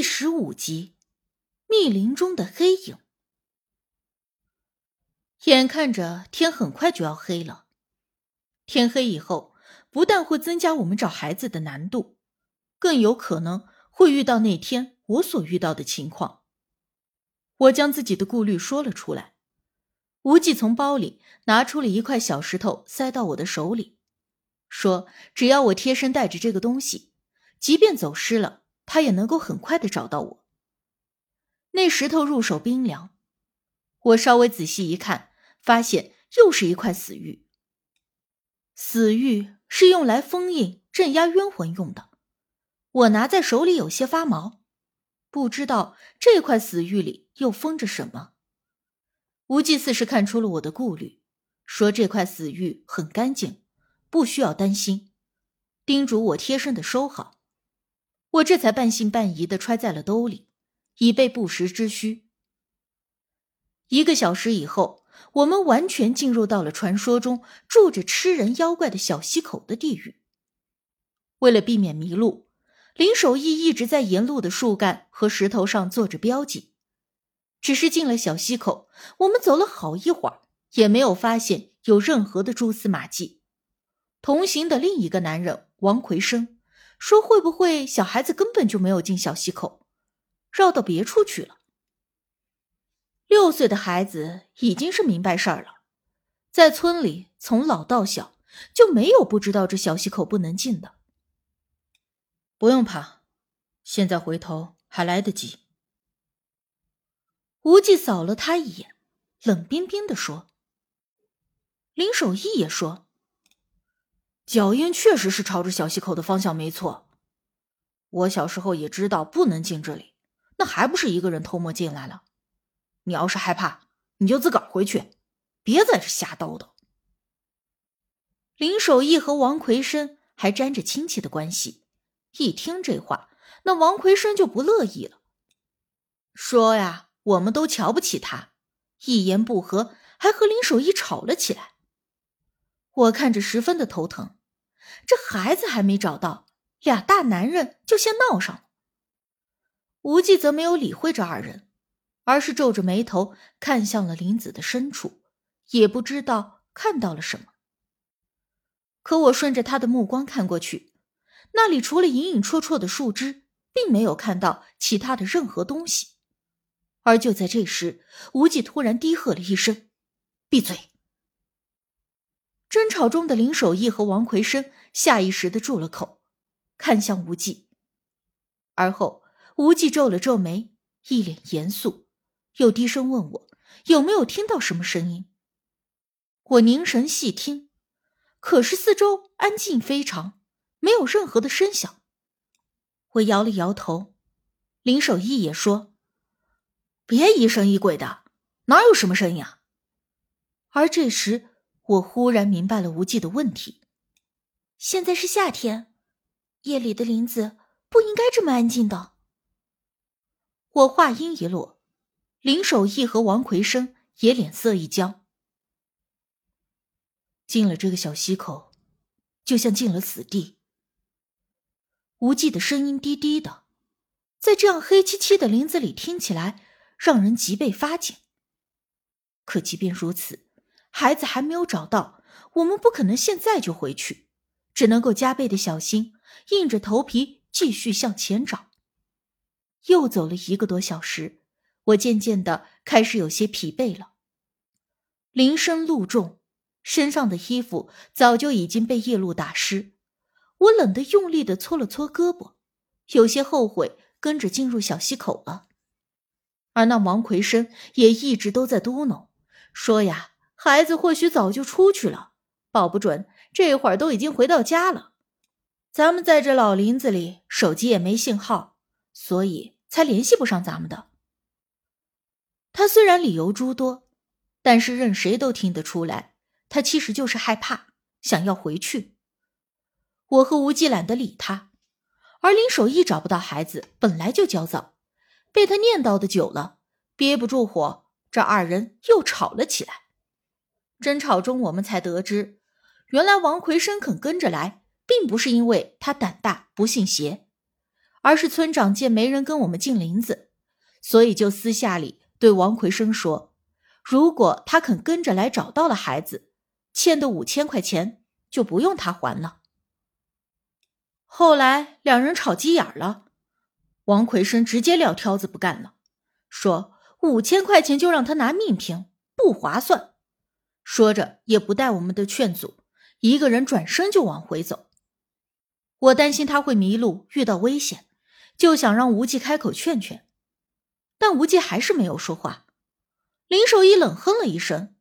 第十五集，密林中的黑影。眼看着天很快就要黑了，天黑以后，不但会增加我们找孩子的难度，更有可能会遇到那天我所遇到的情况。我将自己的顾虑说了出来。无忌从包里拿出了一块小石头，塞到我的手里，说：“只要我贴身带着这个东西，即便走失了。”他也能够很快的找到我。那石头入手冰凉，我稍微仔细一看，发现又是一块死玉。死玉是用来封印、镇压冤魂用的。我拿在手里有些发毛，不知道这块死玉里又封着什么。无忌似是看出了我的顾虑，说这块死玉很干净，不需要担心，叮嘱我贴身的收好。我这才半信半疑的揣在了兜里，以备不时之需。一个小时以后，我们完全进入到了传说中住着吃人妖怪的小溪口的地狱。为了避免迷路，林守义一直在沿路的树干和石头上做着标记。只是进了小溪口，我们走了好一会儿，也没有发现有任何的蛛丝马迹。同行的另一个男人王奎生。说会不会小孩子根本就没有进小溪口，绕到别处去了？六岁的孩子已经是明白事儿了，在村里从老到小就没有不知道这小溪口不能进的。不用怕，现在回头还来得及。无忌扫了他一眼，冷冰冰的说：“林守义也说。”脚印确实是朝着小溪口的方向，没错。我小时候也知道不能进这里，那还不是一个人偷摸进来了？你要是害怕，你就自个儿回去，别在这瞎叨叨。林守义和王奎生还沾着亲戚的关系，一听这话，那王奎生就不乐意了，说呀，我们都瞧不起他，一言不合还和林守义吵了起来。我看着十分的头疼。这孩子还没找到，俩大男人就先闹上了。无忌则没有理会这二人，而是皱着眉头看向了林子的深处，也不知道看到了什么。可我顺着他的目光看过去，那里除了隐隐绰绰的树枝，并没有看到其他的任何东西。而就在这时，无忌突然低喝了一声：“闭嘴！”争吵中的林守义和王奎生下意识的住了口，看向无忌。而后，无忌皱了皱眉，一脸严肃，又低声问我有没有听到什么声音。我凝神细听，可是四周安静非常，没有任何的声响。我摇了摇头，林守义也说：“别疑神疑鬼的，哪有什么声音啊？”而这时。我忽然明白了无忌的问题。现在是夏天，夜里的林子不应该这么安静的。我话音一落，林守义和王奎生也脸色一僵。进了这个小溪口，就像进了死地。无忌的声音低低的，在这样黑漆漆的林子里听起来，让人脊背发紧。可即便如此。孩子还没有找到，我们不可能现在就回去，只能够加倍的小心，硬着头皮继续向前找。又走了一个多小时，我渐渐的开始有些疲惫了。林深路重，身上的衣服早就已经被夜露打湿，我冷得用力的搓了搓胳膊，有些后悔跟着进入小溪口了。而那王奎生也一直都在嘟囔，说呀。孩子或许早就出去了，保不准这会儿都已经回到家了。咱们在这老林子里，手机也没信号，所以才联系不上咱们的。他虽然理由诸多，但是任谁都听得出来，他其实就是害怕，想要回去。我和无忌懒得理他，而林守义找不到孩子，本来就焦躁，被他念叨的久了，憋不住火，这二人又吵了起来。争吵中，我们才得知，原来王奎生肯跟着来，并不是因为他胆大不信邪，而是村长见没人跟我们进林子，所以就私下里对王奎生说：“如果他肯跟着来找到了孩子，欠的五千块钱就不用他还了。”后来两人吵急眼了，王奎生直接撂挑子不干了，说：“五千块钱就让他拿命拼，不划算。”说着也不带我们的劝阻，一个人转身就往回走。我担心他会迷路，遇到危险，就想让无忌开口劝劝，但无忌还是没有说话。林守义冷哼了一声，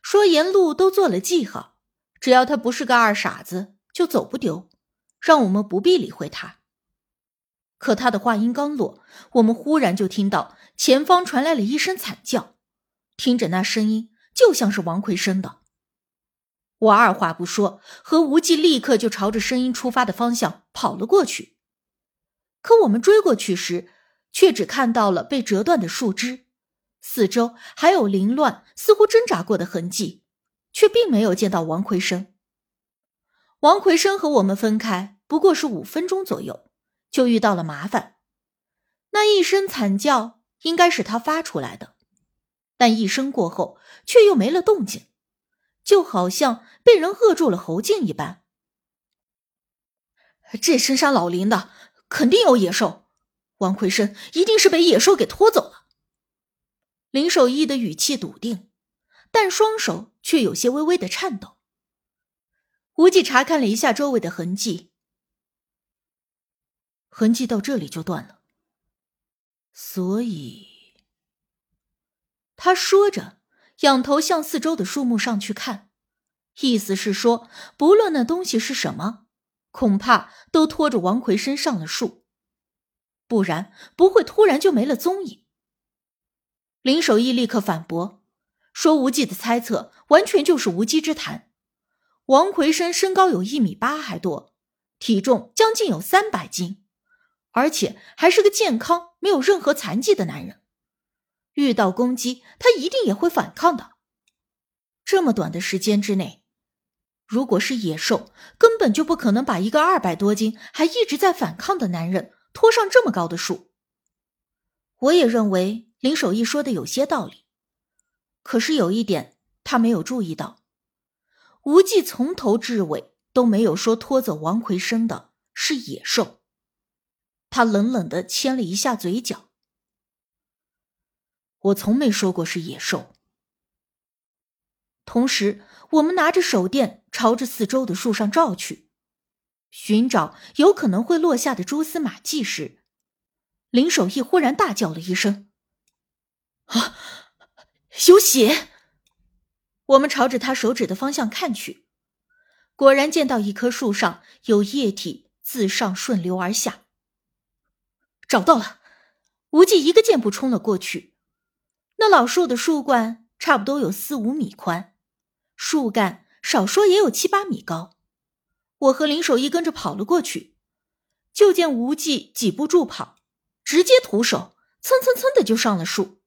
说：“沿路都做了记号，只要他不是个二傻子，就走不丢，让我们不必理会他。”可他的话音刚落，我们忽然就听到前方传来了一声惨叫，听着那声音，就像是王奎生的。我二话不说，和无忌立刻就朝着声音出发的方向跑了过去。可我们追过去时，却只看到了被折断的树枝，四周还有凌乱、似乎挣扎过的痕迹，却并没有见到王奎生。王奎生和我们分开不过是五分钟左右，就遇到了麻烦。那一声惨叫应该是他发出来的，但一声过后却又没了动静。就好像被人扼住了喉颈一般。这深山老林的，肯定有野兽。王奎生一定是被野兽给拖走了。林守义的语气笃定，但双手却有些微微的颤抖。无忌查看了一下周围的痕迹，痕迹到这里就断了。所以，他说着。仰头向四周的树木上去看，意思是说，不论那东西是什么，恐怕都拖着王奎生上了树，不然不会突然就没了踪影。林守义立刻反驳说：“无忌的猜测完全就是无稽之谈。王奎生身高有一米八还多，体重将近有三百斤，而且还是个健康、没有任何残疾的男人。”遇到攻击，他一定也会反抗的。这么短的时间之内，如果是野兽，根本就不可能把一个二百多斤还一直在反抗的男人拖上这么高的树。我也认为林守义说的有些道理，可是有一点他没有注意到：无忌从头至尾都没有说拖走王奎生的是野兽。他冷冷的牵了一下嘴角。我从没说过是野兽。同时，我们拿着手电朝着四周的树上照去，寻找有可能会落下的蛛丝马迹时，林守义忽然大叫了一声：“啊，有血！”我们朝着他手指的方向看去，果然见到一棵树上有液体自上顺流而下。找到了，无忌一个箭步冲了过去。那老树的树冠差不多有四五米宽，树干少说也有七八米高。我和林守义跟着跑了过去，就见无忌几步助跑，直接徒手蹭蹭蹭的就上了树。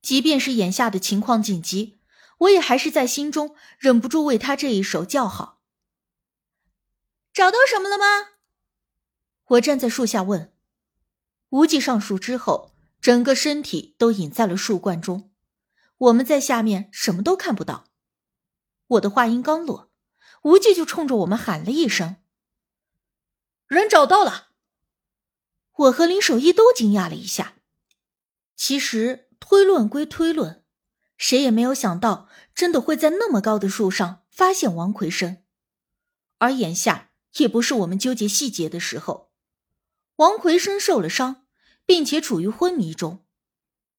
即便是眼下的情况紧急，我也还是在心中忍不住为他这一手叫好。找到什么了吗？我站在树下问。无忌上树之后。整个身体都隐在了树冠中，我们在下面什么都看不到。我的话音刚落，无忌就冲着我们喊了一声：“人找到了！”我和林守义都惊讶了一下。其实推论归推论，谁也没有想到真的会在那么高的树上发现王奎生。而眼下也不是我们纠结细节的时候，王奎生受了伤。并且处于昏迷中，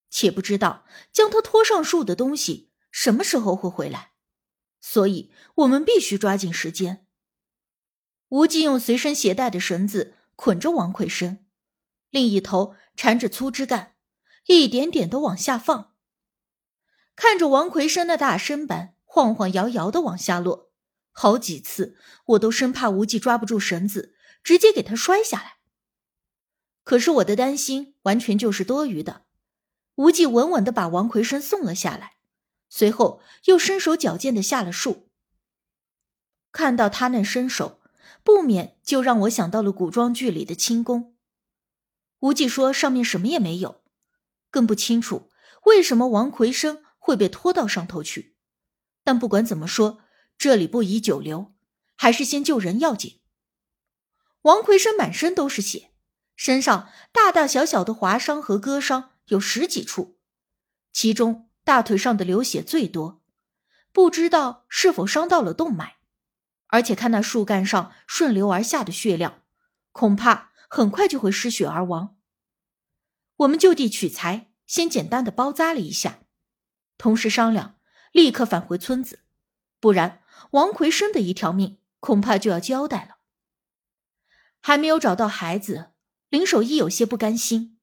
且不知道将他拖上树的东西什么时候会回来，所以我们必须抓紧时间。无忌用随身携带的绳子捆着王奎生，另一头缠着粗枝干，一点点的往下放。看着王奎生的大身板晃晃摇摇的往下落，好几次我都生怕无忌抓不住绳子，直接给他摔下来。可是我的担心完全就是多余的。无忌稳稳的把王奎生送了下来，随后又身手矫健的下了树。看到他那身手，不免就让我想到了古装剧里的轻功。无忌说上面什么也没有，更不清楚为什么王奎生会被拖到上头去。但不管怎么说，这里不宜久留，还是先救人要紧。王奎生满身都是血，身上大大小小的划伤和割伤有十几处，其中大腿上的流血最多，不知道是否伤到了动脉。而且看那树干上顺流而下的血量，恐怕很快就会失血而亡。我们就地取材，先简单的包扎了一下，同时商量立刻返回村子，不然王奎生的一条命恐怕就要交代了。还没有找到孩子，林守一有些不甘心，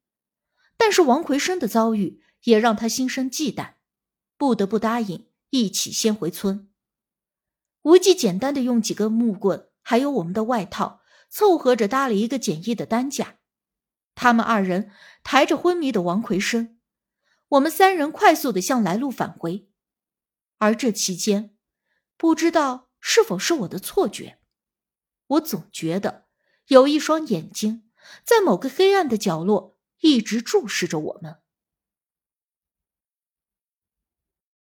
但是王奎生的遭遇也让他心生忌惮，不得不答应一起先回村。无忌简单的用几根木棍，还有我们的外套，凑合着搭了一个简易的担架。他们二人抬着昏迷的王奎生，我们三人快速的向来路返回。而这期间，不知道是否是我的错觉，我总觉得有一双眼睛在某个黑暗的角落一直注视着我们。